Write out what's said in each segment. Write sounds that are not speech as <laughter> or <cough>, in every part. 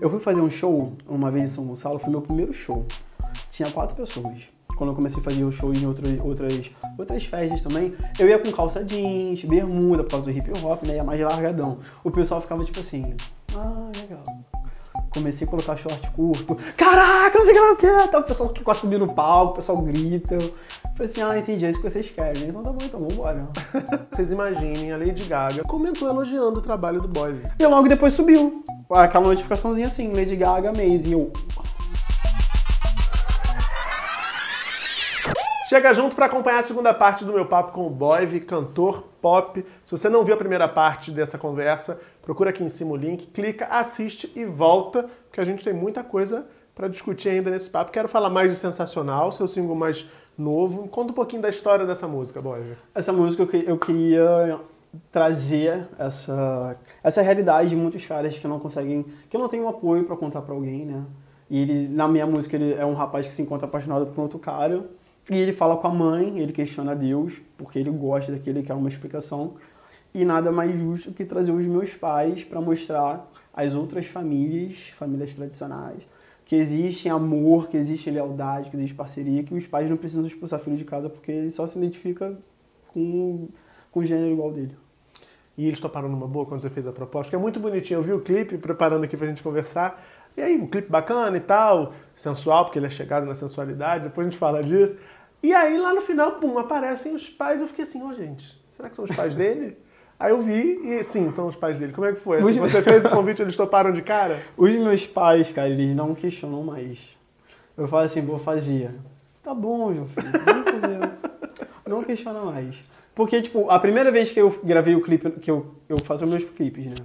Eu fui fazer um show uma vez em São Gonçalo, foi meu primeiro show. Tinha quatro pessoas. Quando eu comecei a fazer o show em outras, outras, outras festas também, eu ia com calça jeans, bermuda, por causa do hip hop, né? Ia mais largadão. O pessoal ficava tipo assim, ah, legal. Comecei a colocar short curto. Caraca, não sei o que lá o que. Tá, o pessoal que quase subir no palco, o pessoal grita. Eu falei assim, ah, entendi, é isso que vocês querem. Então tá bom, então vambora. <laughs> Vocês imaginem, a Lady Gaga comentou elogiando o trabalho do boy. E logo depois subiu. Aquela notificaçãozinha assim, Lady Gaga, Maze. E eu, Chega junto para acompanhar a segunda parte do meu papo com o Boyve, cantor pop. Se você não viu a primeira parte dessa conversa, procura aqui em cima o link, clica, assiste e volta, porque a gente tem muita coisa para discutir ainda nesse papo. Quero falar mais de Sensacional, seu single mais novo. Conta um pouquinho da história dessa música, Boyve. Essa música eu queria trazer essa, essa realidade de muitos caras que não conseguem, que não tem um apoio para contar para alguém, né? E ele, na minha música, ele é um rapaz que se encontra apaixonado por outro cara e ele fala com a mãe, ele questiona Deus, porque ele gosta daquilo, ele quer uma explicação. E nada mais justo que trazer os meus pais para mostrar às outras famílias, famílias tradicionais, que existe amor, que existe lealdade, que existe parceria, que os pais não precisam expulsar filho de casa porque ele só se identifica com, com o gênero igual dele. E eles toparam numa boa quando você fez a proposta, que é muito bonitinho. Eu vi o clipe preparando aqui pra gente conversar. E aí, um clipe bacana e tal, sensual, porque ele é chegado na sensualidade, depois a gente fala disso. E aí, lá no final, pum, aparecem os pais. Eu fiquei assim, ó, oh, gente, será que são os pais dele? <laughs> Aí eu vi e sim, são os pais dele. Como é que foi? Assim, você fez o convite, eles toparam de cara? Os meus pais, cara, eles não questionam mais. Eu falo assim, vou fazer. Tá bom, meu filho, vamos fazer. <laughs> não questiona mais. Porque, tipo, a primeira vez que eu gravei o clipe, que eu, eu faço meus clipes, né?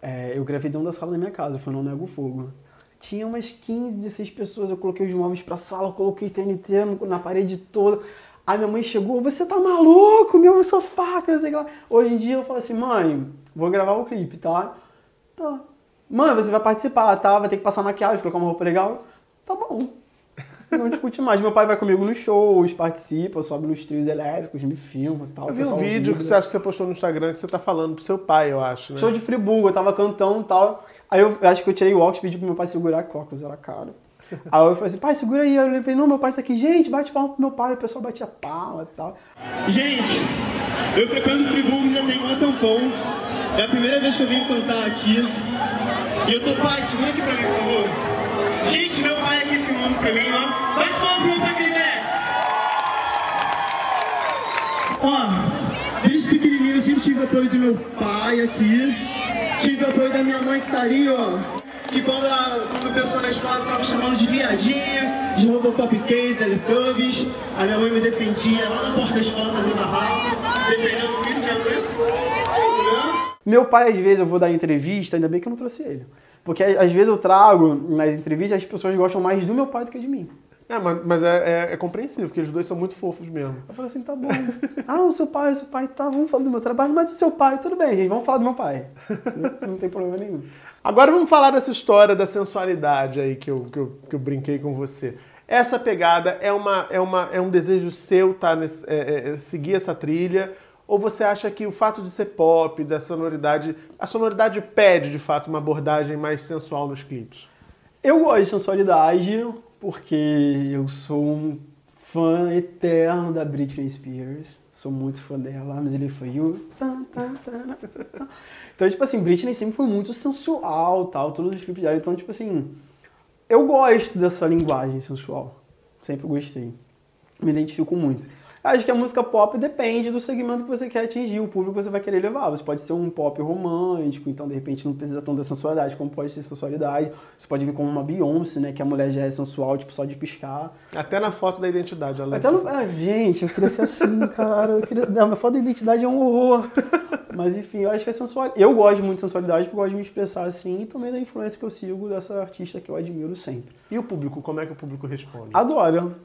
É, eu gravei dentro da sala da minha casa, foi no Nego Fogo. Tinha umas 15, 16 pessoas, eu coloquei os móveis pra sala, coloquei TNT na parede toda. Aí minha mãe chegou, você tá maluco, meu sofá, que não sei lá. Hoje em dia eu falo assim, mãe, vou gravar o um clipe, tá? Tá. Mãe, você vai participar, tá? Vai ter que passar maquiagem, colocar uma roupa legal. Tá bom. Não discute mais. Meu pai vai comigo nos shows, participa, sobe nos trios elétricos, me filma e tal. Eu vi um vídeo que você acha que você postou no Instagram que você tá falando pro seu pai, eu acho, né? Show de Friburgo, eu tava cantando e tal. Aí eu, acho que eu tirei o óculos e pedi pro meu pai segurar a coca, era caro. Aí eu falei assim, pai, segura aí. Eu falei, não, meu pai tá aqui. Gente, bate palma pro meu pai. O pessoal batia palma e tal. Gente, eu frequento Friburgo já tem um tampão. É a primeira vez que eu venho cantar aqui. E eu tô, pai, segura aqui pra mim, por favor. Gente, meu pai aqui filmando pra mim, ó. Bate palma pro meu pai que ele. Ó, desde pequenininho eu sempre tive apoio do meu pai aqui. Tive apoio da minha mãe que tá ali, ó. Que quando, quando o pessoal da escola ficava me chamando de viadinha, de Robocop K, Teletubbies, a minha mãe me defendia lá na porta da escola fazendo barraco, defendendo o filho, minha mãe. Meu pai, às vezes, eu vou dar entrevista, ainda bem que eu não trouxe ele. Porque às vezes eu trago nas entrevistas, as pessoas gostam mais do meu pai do que de mim. É, mas, mas é, é, é, compreensível, porque os dois são muito fofos mesmo. Eu falei assim, tá bom. <laughs> ah, o seu pai, o seu pai, tá, vamos falar do meu trabalho, mas o seu pai, tudo bem, gente, vamos falar do meu pai. <laughs> não, não tem problema nenhum. Agora vamos falar dessa história da sensualidade aí que eu, que eu, que eu brinquei com você. Essa pegada é, uma, é, uma, é um desejo seu tá, nesse, é, é, seguir essa trilha? Ou você acha que o fato de ser pop, da sonoridade, a sonoridade pede de fato uma abordagem mais sensual nos clipes? Eu gosto de sensualidade, porque eu sou um fã eterno da Britney Spears. Sou muito fã dela. I'm Really For You. Então, tipo assim, Britney sempre foi muito sensual, tal, todos os clipes dela. Então, tipo assim, eu gosto dessa linguagem sensual. Sempre gostei. Me identifico muito. Acho que a música pop depende do segmento que você quer atingir, o público que você vai querer levar. Você pode ser um pop romântico, então de repente não precisa tanto da sensualidade como pode ser sensualidade. Você pode vir como uma Beyoncé, né? Que a mulher já é sensual, tipo, só de piscar. Até na foto da identidade, ela Até é no... ah, Gente, eu queria ser assim, <laughs> cara. Eu queria... Não, minha foto da identidade é um horror. Mas enfim, eu acho que é sensual. Eu gosto muito de sensualidade, porque eu gosto de me expressar assim e também da influência que eu sigo dessa artista que eu admiro sempre. E o público, como é que o público responde? Adoro.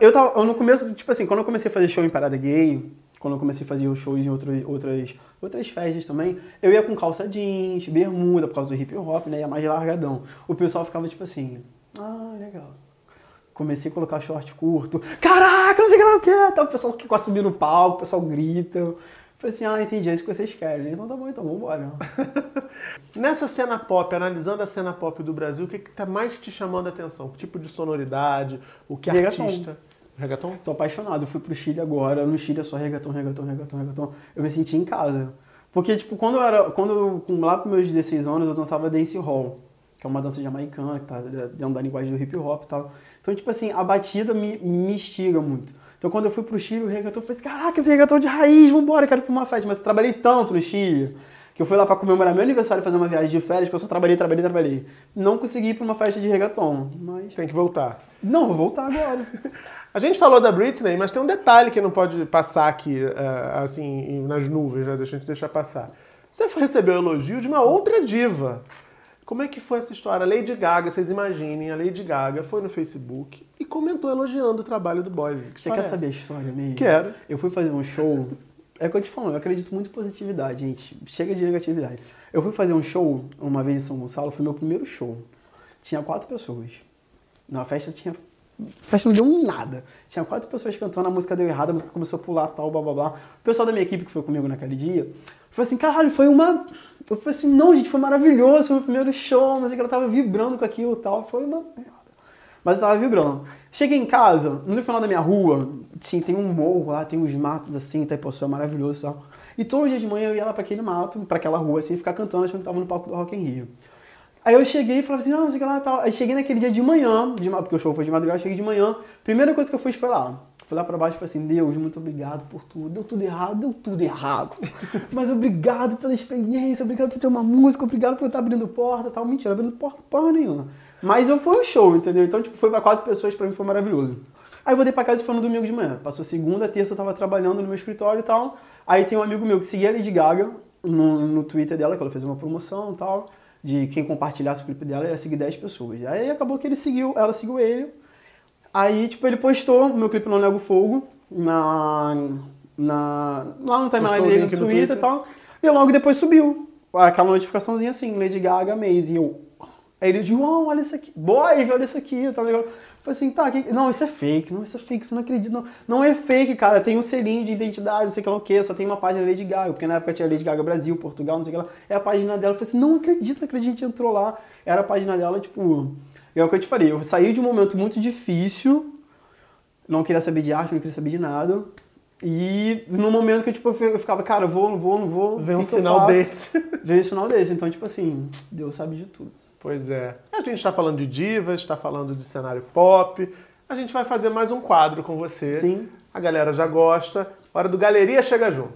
Eu tava, eu no começo, tipo assim, quando eu comecei a fazer show em Parada Gay, quando eu comecei a fazer shows em outras, outras, outras festas também, eu ia com calça jeans, bermuda, por causa do hip hop, né? Ia mais largadão. O pessoal ficava tipo assim, ah, legal. Comecei a colocar short curto. Caraca, não sei o que lá o que. Tá o pessoal que quase subir no palco, o pessoal grita. Falei assim, ah, entendi, é isso que vocês querem. Então tá bom, então vambora. <laughs> Nessa cena pop, analisando a cena pop do Brasil, o que está mais te chamando a atenção? Que tipo de sonoridade? O que Reggaeton. artista? Reggaeton? Tô apaixonado. Eu fui pro Chile agora. No Chile é só reggaeton, reggaeton, reggaeton, reggaeton. Eu me senti em casa. Porque, tipo, quando eu era. Quando eu, com- lá pros meus 16 anos, eu dançava dance hall, que é uma dança jamaicana, que tá dentro da linguagem do hip hop e tal. Então, tipo assim, a batida me, me instiga muito. Então, quando eu fui pro Chile, o reggaeton, eu falei assim, caraca, esse reggaeton de raiz, vambora, quero ir pra uma festa. Mas eu trabalhei tanto no Chile, que eu fui lá pra comemorar meu aniversário e fazer uma viagem de férias, que eu só trabalhei, trabalhei, trabalhei. Não consegui ir pra uma festa de reggaeton, mas... Tem que voltar. Não, vou voltar agora. <laughs> A gente falou da Britney, mas tem um detalhe que não pode passar aqui, eh, assim, nas nuvens, né? Deixa a gente deixar passar. Você recebeu elogio de uma outra diva. Como é que foi essa história? A Lady Gaga, vocês imaginem, a Lady Gaga foi no Facebook comentou elogiando o trabalho do boy. Que Você quer saber a história mesmo? Quero. Eu fui fazer um show. É o que eu te falo, eu acredito muito em positividade, gente. Chega de negatividade. Eu fui fazer um show uma vez em São Gonçalo, foi meu primeiro show. Tinha quatro pessoas. Na festa tinha. A festa não deu um nada. Tinha quatro pessoas cantando, a música deu errado, a música começou a pular, tal, blá blá blá. O pessoal da minha equipe que foi comigo naquele dia falou assim: caralho, foi uma. Eu falei assim: não, gente, foi maravilhoso, foi o meu primeiro show, mas é que ela tava vibrando com aquilo e tal. Foi uma. Mas eu tava vibrando. Cheguei em casa, no final da minha rua, sim, tem um morro lá, tem uns matos assim, Itaipuçu é maravilhoso e tal. E todo dia de manhã eu ia lá pra aquele mato, pra aquela rua assim, ficar cantando, achando que tava no palco do Rock in Rio. Aí eu cheguei e falava assim, não, não sei o que lá tal. Aí cheguei naquele dia de manhã, de, porque o show foi de madrugada, cheguei de manhã. Primeira coisa que eu fiz foi lá. Fui lá pra baixo e falei assim, Deus, muito obrigado por tudo. Deu tudo errado, deu tudo errado. <laughs> Mas obrigado pela experiência, obrigado por ter uma música, obrigado por estar abrindo porta e tal. Mentira, abrindo porta porra nenhuma. Mas eu foi um show, entendeu? Então, tipo, foi pra quatro pessoas, pra mim foi maravilhoso. Aí eu voltei pra casa e foi no domingo de manhã. Passou segunda, terça, eu tava trabalhando no meu escritório e tal. Aí tem um amigo meu que seguia a Lady Gaga no, no Twitter dela, que ela fez uma promoção e tal, de quem compartilhasse o clipe dela, ia seguir 10 pessoas. Aí acabou que ele seguiu, ela seguiu ele. Aí, tipo, ele postou o meu clipe Não Nego Fogo na, na, lá no timeline o dele no Twitter, e tal. E logo depois subiu aquela notificaçãozinha assim, Lady Gaga Amazing. Eu, aí ele uau, olha isso aqui. Boy, olha isso aqui, tá legal. Eu Falei assim, tá, que... não, isso é fake, não, isso é fake, você não acredita, não. Não é fake, cara, tem um selinho de identidade, não sei o que lá o quê, só tem uma página Lady Gaga, porque na época tinha Lady Gaga Brasil, Portugal, não sei o que lá, é a página dela. Eu falei assim, não acredito, não acredito, a gente entrou lá, era a página dela, tipo, é o que eu te falei, eu saí de um momento muito difícil, não queria saber de arte, não queria saber de nada, e no momento que tipo, eu ficava, cara, vou, não vou, não vou. Vem um que que sinal desse. Veio um sinal desse, então, tipo assim, Deus sabe de tudo. Pois é. A gente está falando de divas, está falando de cenário pop. A gente vai fazer mais um quadro com você. Sim. A galera já gosta. Hora do Galeria Chega Junto.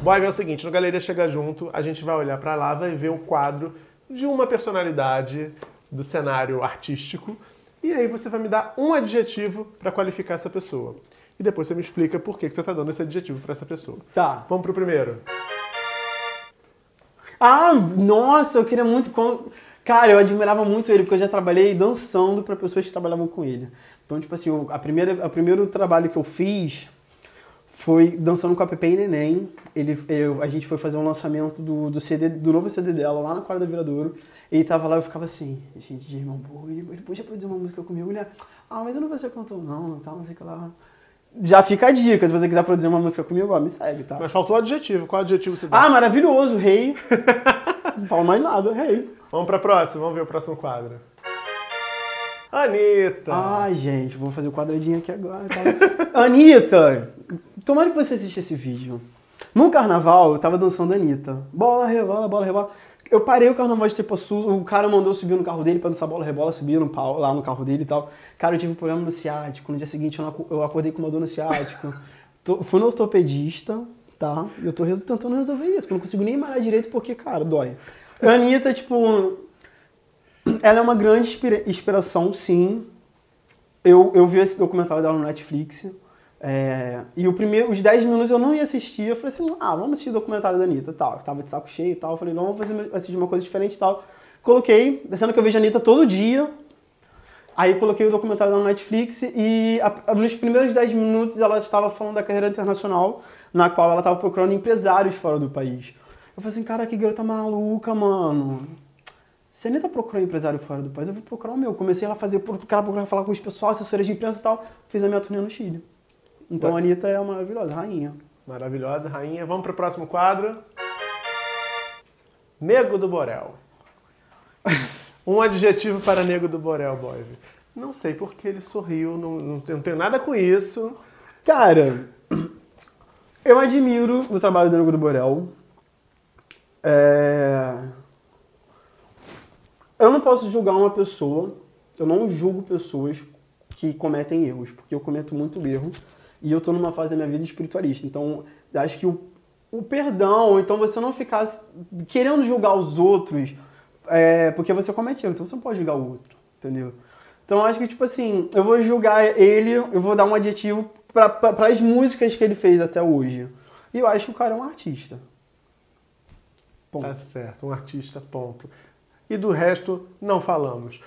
Boy, é o seguinte, no Galeria Chega Junto, a gente vai olhar para lá, vai ver o quadro de uma personalidade do cenário artístico, e aí você vai me dar um adjetivo para qualificar essa pessoa. E depois você me explica por que que você está dando esse adjetivo para essa pessoa. Tá. Vamos pro primeiro. Ah, nossa, eu queria muito. Cara, eu admirava muito ele, porque eu já trabalhei dançando para pessoas que trabalhavam com ele. Então, tipo assim, a primeira, o primeiro trabalho que eu fiz foi dançando com a Pepe e Neném. Ele, eu- a gente foi fazer um lançamento do, do CD, do novo CD dela lá na quadra do Viradouro. Ele tava lá eu ficava assim, gente, de irmão, pô, ele, ele podia produzir uma música comigo, né? Ah, mas eu não vou ser cantor, não, tal, não sei o que lá. Já fica a dica, se você quiser produzir uma música comigo, ó, me segue, tá? Mas faltou o adjetivo. Qual adjetivo você dá? Ah, maravilhoso, rei. <laughs> não falo mais nada, rei. Vamos pra próxima, vamos ver o próximo quadro. Anitta! Ai, gente, vou fazer o quadradinho aqui agora. Tá? <laughs> Anitta! Tomara que você assista esse vídeo. No carnaval, eu tava dançando Anitta. Bola, rebola, bola, rebola. Eu parei o carnaval de Tepoçu, o cara mandou subir no carro dele pra dançar bola, rebola, subir no pau, lá no carro dele e tal. Cara, eu tive um problema no ciático. No dia seguinte, eu, acordei com uma dor no ciático. <laughs> Tô- fui no ortopedista, tá? E eu tô tentando resolver isso, porque eu não consigo nem malhar direito porque, cara, dói. Anitta, tipo, ela é uma grande inspira- inspiração, sim. Eu, eu vi esse documentário dela no Netflix. é, e o primeiro, os 10 minutos eu não ia assistir. Eu falei assim, ah, vamos assistir o documentário da Anitta tal. Eu tava de saco cheio e tal. Eu falei, não, vamos fazer, assistir uma coisa diferente e tal. Coloquei, sendo que eu vejo a Anitta todo dia. Aí coloquei o documentário no Netflix e a- nos primeiros 10 minutos ela estava falando da carreira internacional, na qual ela estava procurando empresários fora do país. Eu falei assim, cara, que garota maluca, mano. Você nem tá procurando empresário fora do país, eu vou procurar o meu. Comecei lá a fazer, o cara procurar falar com os pessoal, assessores de imprensa e tal. Fiz a minha turnê no Chile. Então a Anitta é maravilhosa, rainha. Maravilhosa, rainha. Vamos pro próximo quadro. Nego do Borel. <laughs> Um adjetivo para Nego do Borel, Boy. Não sei porque ele sorriu, não, não, não tenho nada com isso. Cara, eu admiro o trabalho do Nego do Borel. É... Eu não posso julgar uma pessoa, eu não julgo pessoas que cometem erros, porque eu cometo muito erro e eu tô numa fase da minha vida espiritualista. Então, acho que o, o perdão, então você não ficar querendo julgar os outros, é, porque você comete erro, então você não pode julgar o outro, entendeu? Então, acho que, tipo assim, eu vou julgar ele, eu vou dar um adjetivo para as músicas que ele fez até hoje. E eu acho que o cara é um artista. Ponto. Tá certo, um artista, ponto. E do resto, não falamos.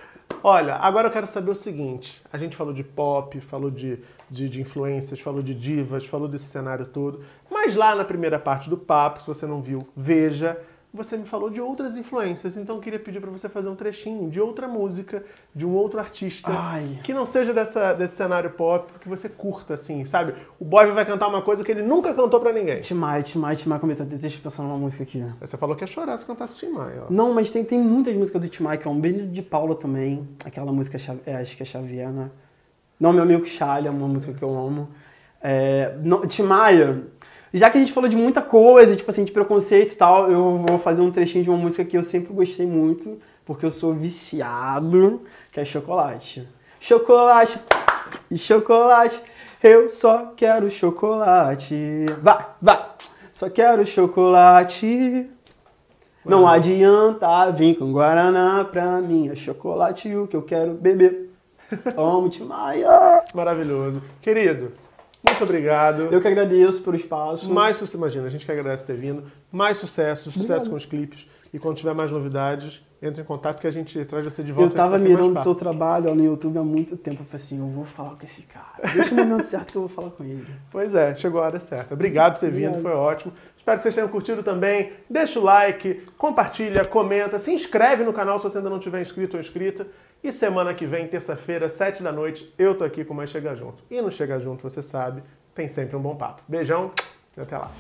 Olha, agora eu quero saber o seguinte: a gente falou de pop, falou de, de, de, influências, falou de divas, falou desse cenário todo, mas lá na primeira parte do papo, se você não viu, veja você me falou de outras influências, então eu queria pedir para você fazer um trechinho de outra música, de um outro artista, Ai. que não seja dessa, desse cenário pop, que você curta, assim, sabe? O Boy vai cantar uma coisa que ele nunca cantou para ninguém. Timai, Timai, Timai, como tá? Deixa eu pensar numa música aqui. Você falou que ia chorar se cantasse Timai, ó. Não, mas tem, tem muitas músicas do Timai, que é um bem de Paula também, aquela música, é, acho que é Xavier, né? Não, Meu Amigo Chalha, é uma música que eu amo. É, Timaya, já que a gente falou de muita coisa, tipo assim, de preconceito e tal, eu vou fazer um trechinho de uma música que eu sempre gostei muito, porque eu sou viciado, que é chocolate. Chocolate e chocolate, eu só quero chocolate. Vai, vai, só quero chocolate. Não adianta vir com Guaraná pra mim, é chocolate o que eu quero beber. <laughs> Amo Maia. Maravilhoso. Querido, muito obrigado. Eu que agradeço pelo espaço. Mais sucesso, imagina, a gente que agradece ter vindo. Mais sucesso, sucesso obrigado. com os clipes. E quando tiver mais novidades, entre em contato que a gente traz você de volta. Eu tava mirando o seu trabalho ó, no YouTube há muito tempo. Eu falei assim, eu vou falar com esse cara. Deixa o momento certo que eu vou falar com ele. Pois é, chegou a hora certa. Obrigado por ter Obrigado. vindo, foi ótimo. Espero que vocês tenham curtido também. Deixa o like, compartilha, comenta, se inscreve no canal se você ainda não tiver inscrito ou inscrita. E semana que vem, terça-feira, sete da noite, eu tô aqui com mais Chega Junto. E no Chega Junto, você sabe, tem sempre um bom papo. Beijão e até lá.